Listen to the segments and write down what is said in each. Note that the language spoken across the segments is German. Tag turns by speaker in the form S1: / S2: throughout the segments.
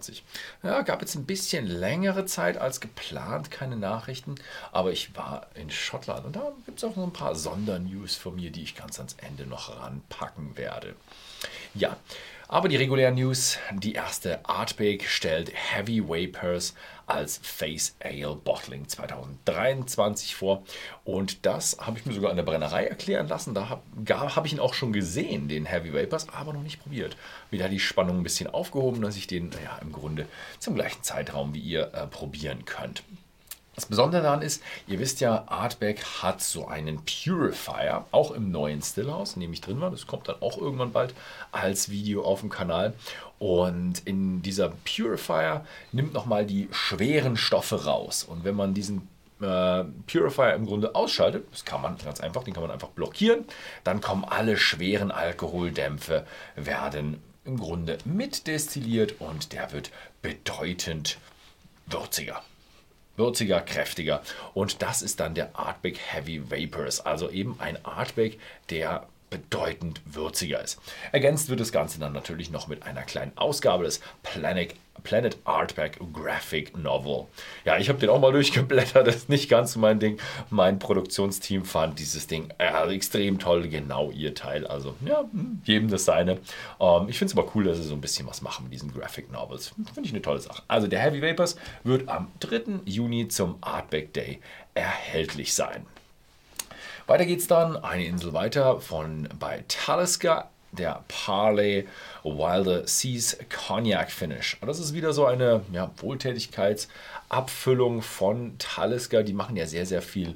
S1: 2023. Ja, gab jetzt ein bisschen längere Zeit als geplant, keine Nachrichten, aber ich war in Schottland und da gibt es auch noch ein paar Sondernews von mir, die ich ganz ans Ende noch ranpacken werde. Ja, aber die regulären News, die erste Artbake stellt Heavy Vapors als Face Ale Bottling 2023 vor. Und das habe ich mir sogar an der Brennerei erklären lassen. Da habe hab ich ihn auch schon gesehen, den Heavy Vapors, aber noch nicht probiert. Wieder die Spannung ein bisschen aufgehoben, dass ich den ja, im Grunde zum gleichen Zeitraum wie ihr äh, probieren könnt. Das Besondere daran ist, ihr wisst ja, Artback hat so einen Purifier, auch im neuen Stillhouse, in dem ich drin war. Das kommt dann auch irgendwann bald als Video auf dem Kanal. Und in dieser Purifier nimmt nochmal die schweren Stoffe raus. Und wenn man diesen äh, Purifier im Grunde ausschaltet, das kann man ganz einfach, den kann man einfach blockieren, dann kommen alle schweren Alkoholdämpfe, werden im Grunde mitdestilliert und der wird bedeutend würziger würziger, kräftiger. Und das ist dann der Artback Heavy Vapors, also eben ein Artback, der bedeutend würziger ist. Ergänzt wird das Ganze dann natürlich noch mit einer kleinen Ausgabe des Planet, Planet Artback Graphic Novel. Ja, ich habe den auch mal durchgeblättert, das ist nicht ganz mein Ding. Mein Produktionsteam fand dieses Ding äh, extrem toll, genau ihr Teil. Also, ja, hm, jedem das seine. Ähm, ich finde es aber cool, dass sie so ein bisschen was machen mit diesen Graphic Novels. Finde ich eine tolle Sache. Also, der Heavy Vapors wird am 3. Juni zum Artback Day erhältlich sein. Weiter geht's dann eine Insel weiter von bei Talisker, der Parley Wilder Seas Cognac Finish. Das ist wieder so eine ja, Wohltätigkeitsabfüllung von Talisker. Die machen ja sehr, sehr viel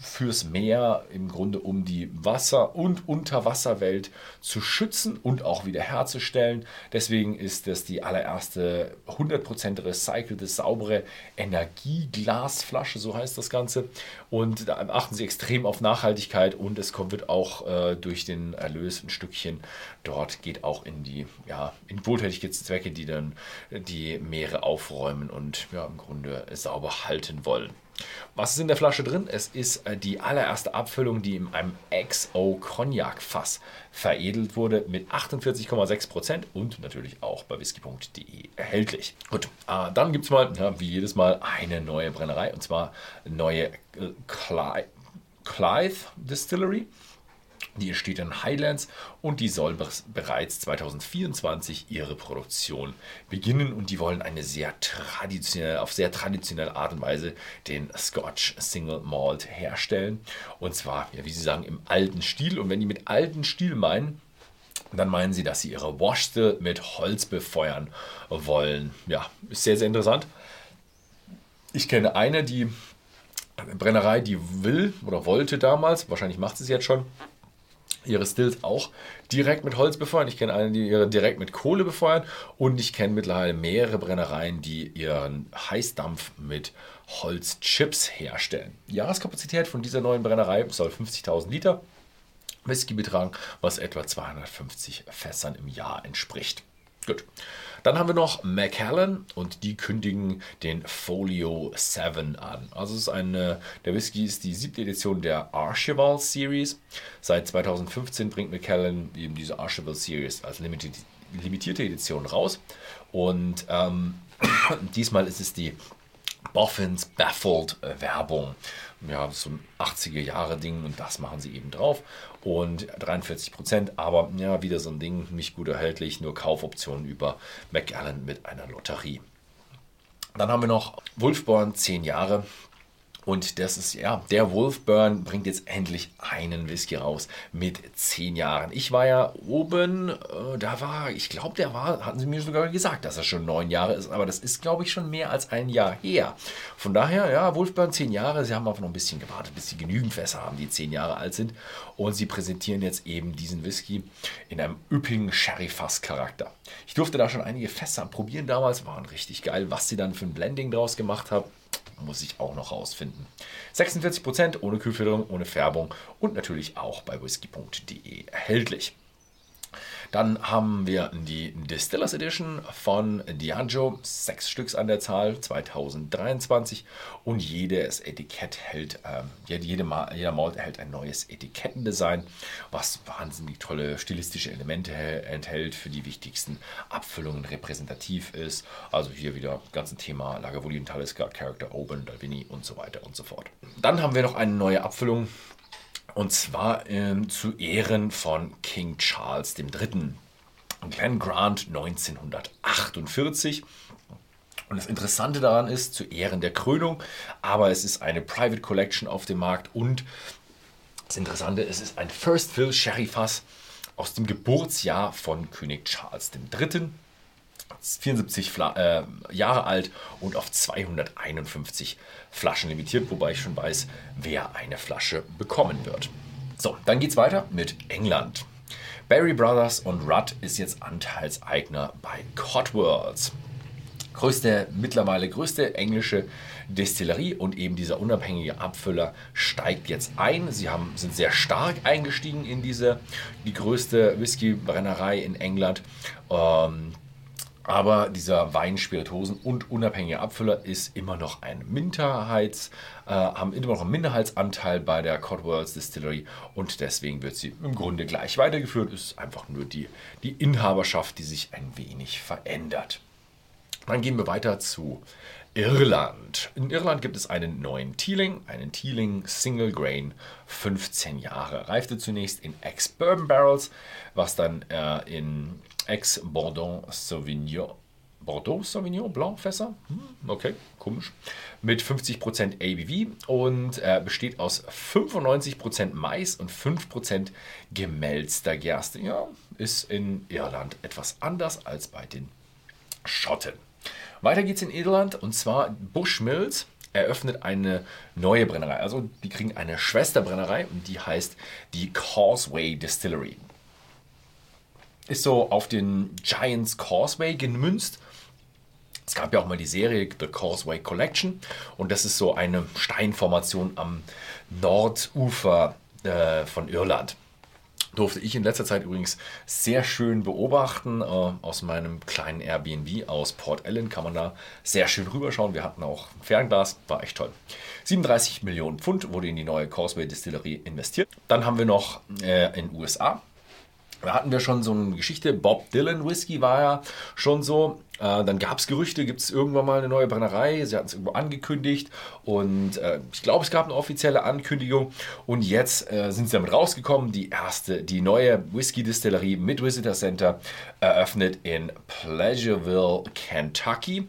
S1: fürs Meer, im Grunde um die Wasser- und Unterwasserwelt zu schützen und auch wiederherzustellen. Deswegen ist das die allererste 100% recycelte, saubere Energieglasflasche, so heißt das Ganze. Und da achten sie extrem auf Nachhaltigkeit und es kommt, wird auch äh, durch den Erlös ein Stückchen dort geht auch in die ja, in Wohltätigkeitszwecke, die dann die Meere aufräumen und ja, im Grunde sauber halten wollen. Was ist in der Flasche drin? Es ist äh, die allererste Abfüllung, die in einem XO Cognac Fass veredelt wurde mit 48,6% und natürlich auch bei whisky.de erhältlich. Gut, äh, dann gibt es mal, ja, wie jedes Mal, eine neue Brennerei und zwar neue äh, Clyde Distillery. Die steht in Highlands und die soll bereits 2024 ihre Produktion beginnen und die wollen eine sehr traditionell, auf sehr traditionelle Art und Weise den Scotch Single Malt herstellen. Und zwar, ja, wie sie sagen, im alten Stil. Und wenn die mit alten Stil meinen, dann meinen sie, dass sie ihre Washstill mit Holz befeuern wollen. Ja, ist sehr, sehr interessant. Ich kenne eine, die Brennerei, die will oder wollte damals, wahrscheinlich macht sie es jetzt schon, ihre Stills auch direkt mit Holz befeuern. Ich kenne eine, die ihre direkt mit Kohle befeuern. Und ich kenne mittlerweile mehrere Brennereien, die ihren Heißdampf mit Holzchips herstellen. Die Jahreskapazität von dieser neuen Brennerei soll 50.000 Liter Whisky betragen, was etwa 250 Fässern im Jahr entspricht. Gut. Dann haben wir noch Macallan und die kündigen den Folio 7 an. Also es ist eine, der Whisky ist die siebte Edition der Archibald Series. Seit 2015 bringt Macallan eben diese Archibald Series als limitierte Edition raus. Und ähm, diesmal ist es die Boffins Baffled Werbung ja, so ein 80er Jahre Ding und das machen sie eben drauf. Und 43 Prozent, aber ja, wieder so ein Ding, nicht gut erhältlich, nur Kaufoptionen über McAllen mit einer Lotterie. Dann haben wir noch Wolfborn 10 Jahre. Und das ist ja, der Wolfburn bringt jetzt endlich einen Whisky raus mit zehn Jahren. Ich war ja oben, äh, da war, ich glaube, der war, hatten sie mir sogar gesagt, dass er schon neun Jahre ist, aber das ist, glaube ich, schon mehr als ein Jahr her. Von daher, ja, Wolfburn zehn Jahre, sie haben einfach noch ein bisschen gewartet, bis sie genügend Fässer haben, die zehn Jahre alt sind. Und sie präsentieren jetzt eben diesen Whisky in einem üppigen Sherry-Fass-Charakter. Ich durfte da schon einige Fässer probieren damals, waren richtig geil, was sie dann für ein Blending draus gemacht haben muss ich auch noch rausfinden. 46% ohne Kühlfilterung, ohne Färbung und natürlich auch bei whisky.de erhältlich. Dann haben wir die Distillers Edition von Diageo, sechs Stücks an der Zahl, 2023. Und jedes Etikett hält, äh, jede, jeder Malt erhält ein neues Etikettendesign, was wahnsinnig tolle stilistische Elemente enthält, für die wichtigsten Abfüllungen repräsentativ ist. Also hier wieder ganzen Thema Lagavulin, Talisker, Character Open, Dalvini und so weiter und so fort. Dann haben wir noch eine neue Abfüllung und zwar ähm, zu Ehren von King Charles III. Glenn Grant 1948. Und das Interessante daran ist, zu Ehren der Krönung, aber es ist eine Private Collection auf dem Markt und das Interessante, es ist ein First Fill Sherry Fass aus dem Geburtsjahr von König Charles III. 74 Fla äh, Jahre alt und auf 251 Flaschen limitiert, wobei ich schon weiß, wer eine Flasche bekommen wird. So, dann geht's weiter mit England. Barry Brothers und Rudd ist jetzt Anteilseigner bei Codworlds. Größte, mittlerweile größte englische Destillerie und eben dieser unabhängige Abfüller steigt jetzt ein. Sie haben, sind sehr stark eingestiegen in diese, die größte Whisky-Brennerei in England. Ähm, aber dieser Wein, Spiritosen und unabhängiger Abfüller ist immer noch ein Minderheits, äh, haben immer noch einen Minderheitsanteil bei der Codworlds Distillery und deswegen wird sie im Grunde gleich weitergeführt. Es ist einfach nur die, die Inhaberschaft, die sich ein wenig verändert. Dann gehen wir weiter zu Irland. In Irland gibt es einen neuen Teeling, einen Teeling Single Grain, 15 Jahre. Reifte zunächst in Ex-Bourbon Barrels, was dann äh, in Ex-Bordeaux Sauvignon Bordeaux Sauvignon Blanc Fässer. Hm, okay, komisch. Mit 50% ABV und äh, besteht aus 95% Mais und 5% gemälzter Gerste. Ja, ist in Irland etwas anders als bei den Schotten. Weiter geht's in Irland und zwar Bushmills eröffnet eine neue Brennerei. Also die kriegen eine Schwesterbrennerei und die heißt die Causeway Distillery. Ist so auf den Giants Causeway gemünzt. Es gab ja auch mal die Serie The Causeway Collection und das ist so eine Steinformation am Nordufer äh, von Irland durfte ich in letzter Zeit übrigens sehr schön beobachten. Äh, aus meinem kleinen Airbnb aus Port Ellen kann man da sehr schön rüberschauen. Wir hatten auch Fernglas, war echt toll. 37 Millionen Pfund wurde in die neue Causeway Distillerie investiert. Dann haben wir noch äh, in USA da hatten wir schon so eine Geschichte. Bob Dylan Whisky war ja schon so. Äh, dann gab es Gerüchte, gibt es irgendwann mal eine neue Brennerei. Sie hatten es irgendwo angekündigt und äh, ich glaube, es gab eine offizielle Ankündigung. Und jetzt äh, sind sie damit rausgekommen. Die erste, die neue Whisky-Distillerie mit Visitor Center eröffnet in Pleasureville, Kentucky.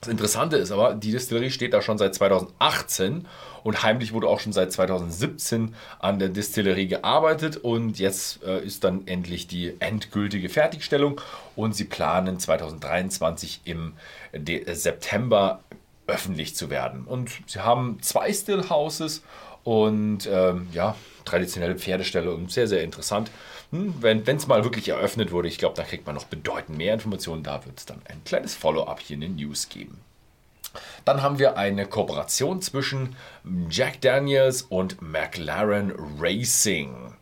S1: Das Interessante ist aber, die Distillerie steht da schon seit 2018 und heimlich wurde auch schon seit 2017 an der Distillerie gearbeitet und jetzt äh, ist dann endlich die endgültige Fertigstellung und sie planen 2023 im De September öffentlich zu werden. Und sie haben zwei Stillhouses und ähm, ja, traditionelle Pferdeställe und sehr, sehr interessant. Hm, wenn es mal wirklich eröffnet wurde, ich glaube, da kriegt man noch bedeutend mehr Informationen. Da wird es dann ein kleines Follow-up hier in den News geben. Dann haben wir eine Kooperation zwischen Jack Daniels und McLaren Racing.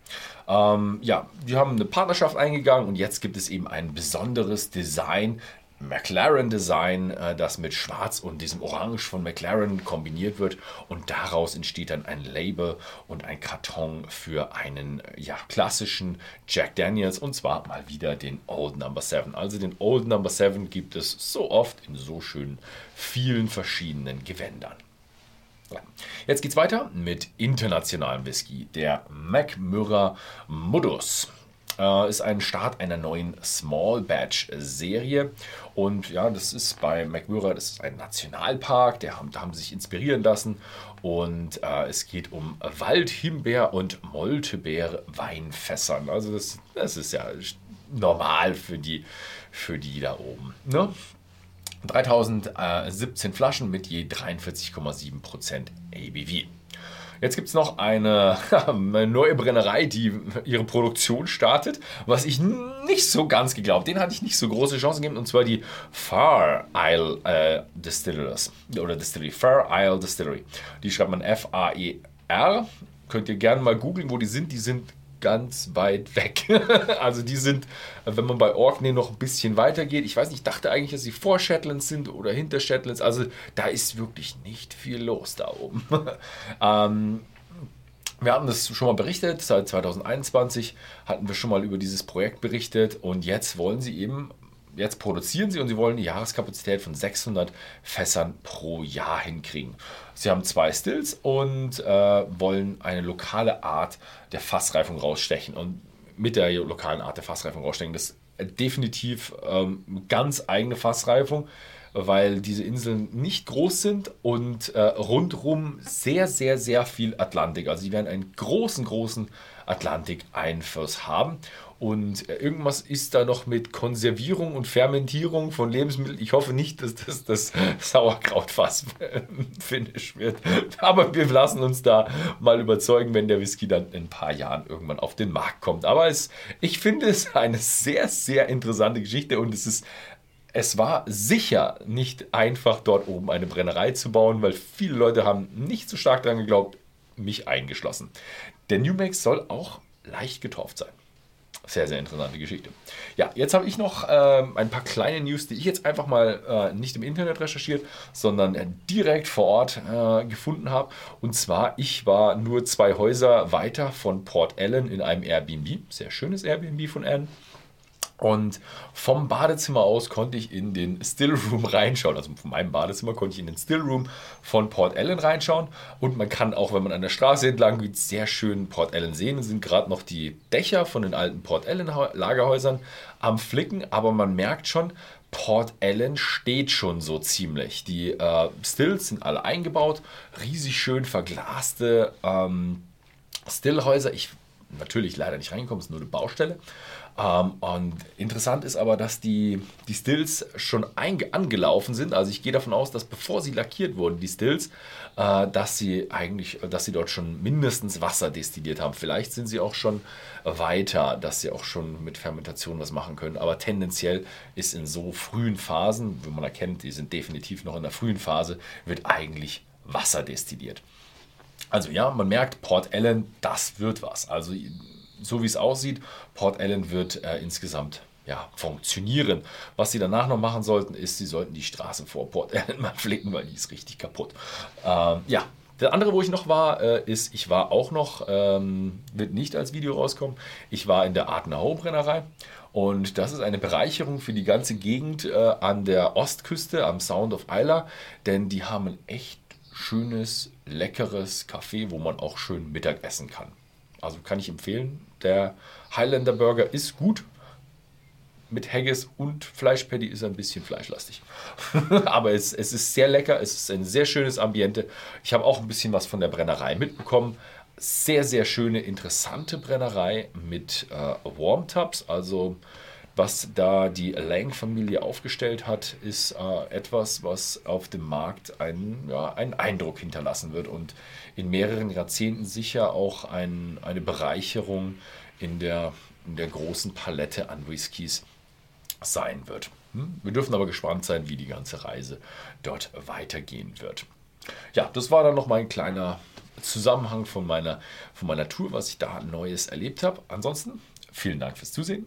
S1: Ähm, ja, die haben eine Partnerschaft eingegangen und jetzt gibt es eben ein besonderes Design McLaren-Design, äh, das mit Schwarz und diesem Orange von McLaren kombiniert wird. Und daraus entsteht dann ein Label und ein Karton für einen ja, klassischen Jack Daniels und zwar mal wieder den Old Number 7. Also den Old Number 7 gibt es so oft in so schönen vielen verschiedenen Gewändern. Jetzt geht's weiter mit internationalem Whisky, der McMurray Modus äh, ist ein Start einer neuen Small Batch Serie. Und ja, das ist bei McMurray, das ist ein Nationalpark, der haben, da haben sie sich inspirieren lassen. Und äh, es geht um Wald, Himbeer und Moltebeer Weinfässern. Also das, das ist ja normal für die, für die da oben. Ne? 3017 Flaschen mit je 43,7% ABV. Jetzt gibt es noch eine, neue Brennerei, die ihre Produktion startet, was ich nicht so ganz geglaubt. Den hatte ich nicht so große Chancen gegeben, und zwar die Far Isle äh, Distillers oder Distillery, Far Isle Distillery. Die schreibt man F-A-E-R. Könnt ihr gerne mal googeln, wo die sind. Die sind ganz weit weg. also die sind, wenn man bei Orkney noch ein bisschen weiter geht, ich weiß nicht, ich dachte eigentlich, dass sie vor Shetlands sind oder hinter Shetlands. Also da ist wirklich nicht viel los da oben. ähm, wir hatten das schon mal berichtet, seit 2021 hatten wir schon mal über dieses Projekt berichtet und jetzt wollen sie eben, jetzt produzieren sie und sie wollen eine Jahreskapazität von 600 Fässern pro Jahr hinkriegen. Sie haben zwei Stills und äh, wollen eine lokale Art der Fassreifung rausstechen und mit der lokalen Art der Fassreifung rausstechen. Das ist definitiv ähm, ganz eigene Fassreifung weil diese Inseln nicht groß sind und äh, rundherum sehr, sehr, sehr viel Atlantik. Also sie werden einen großen, großen Atlantik-Einfluss haben. Und äh, irgendwas ist da noch mit Konservierung und Fermentierung von Lebensmitteln. Ich hoffe nicht, dass das das Sauerkrautfass-Finish wird. Aber wir lassen uns da mal überzeugen, wenn der Whisky dann in ein paar Jahren irgendwann auf den Markt kommt. Aber es, ich finde es eine sehr, sehr interessante Geschichte und es ist es war sicher nicht einfach, dort oben eine Brennerei zu bauen, weil viele Leute haben nicht so stark daran geglaubt, mich eingeschlossen. Der New Max soll auch leicht getorft sein. Sehr, sehr interessante Geschichte. Ja, jetzt habe ich noch äh, ein paar kleine News, die ich jetzt einfach mal äh, nicht im Internet recherchiert, sondern äh, direkt vor Ort äh, gefunden habe. Und zwar, ich war nur zwei Häuser weiter von Port Ellen in einem Airbnb. Sehr schönes Airbnb von Anne. Und vom Badezimmer aus konnte ich in den Stillroom reinschauen. Also von meinem Badezimmer konnte ich in den Stillroom von Port Ellen reinschauen. Und man kann auch, wenn man an der Straße entlang geht, sehr schön Port Ellen sehen. Es sind gerade noch die Dächer von den alten Port Ellen Lagerhäusern am Flicken. Aber man merkt schon, Port Ellen steht schon so ziemlich. Die äh, Stills sind alle eingebaut. Riesig schön verglaste ähm, Stillhäuser. Ich natürlich leider nicht reingekommen, es ist nur eine Baustelle. Ähm, und interessant ist aber, dass die, die Stills schon angelaufen sind. Also ich gehe davon aus, dass bevor sie lackiert wurden, die Stills, äh, dass sie eigentlich, dass sie dort schon mindestens Wasser destilliert haben. Vielleicht sind sie auch schon weiter, dass sie auch schon mit Fermentation was machen können. Aber tendenziell ist in so frühen Phasen, wenn man erkennt, die sind definitiv noch in der frühen Phase, wird eigentlich Wasser destilliert. Also ja, man merkt, Port Ellen, das wird was. Also so wie es aussieht, Port Ellen wird äh, insgesamt ja, funktionieren. Was sie danach noch machen sollten, ist, sie sollten die Straße vor Port Ellen mal flicken, weil die ist richtig kaputt. Ähm, ja, der andere, wo ich noch war, äh, ist, ich war auch noch, ähm, wird nicht als Video rauskommen, ich war in der Artenau Brennerei und das ist eine Bereicherung für die ganze Gegend äh, an der Ostküste, am Sound of Isla, denn die haben ein echt schönes, leckeres Café, wo man auch schön Mittag essen kann. Also kann ich empfehlen. Der Highlander Burger ist gut. Mit Haggis und Fleischpatty ist er ein bisschen fleischlastig. Aber es, es ist sehr lecker. Es ist ein sehr schönes Ambiente. Ich habe auch ein bisschen was von der Brennerei mitbekommen. Sehr, sehr schöne, interessante Brennerei mit äh, Warm Tubs. Also was da die Lang-Familie aufgestellt hat, ist äh, etwas, was auf dem Markt einen, ja, einen Eindruck hinterlassen wird und in mehreren Jahrzehnten sicher auch ein, eine Bereicherung in der, in der großen Palette an Whiskys sein wird. Hm? Wir dürfen aber gespannt sein, wie die ganze Reise dort weitergehen wird. Ja, das war dann noch mein kleiner Zusammenhang von meiner, von meiner Tour, was ich da Neues erlebt habe. Ansonsten vielen Dank fürs Zusehen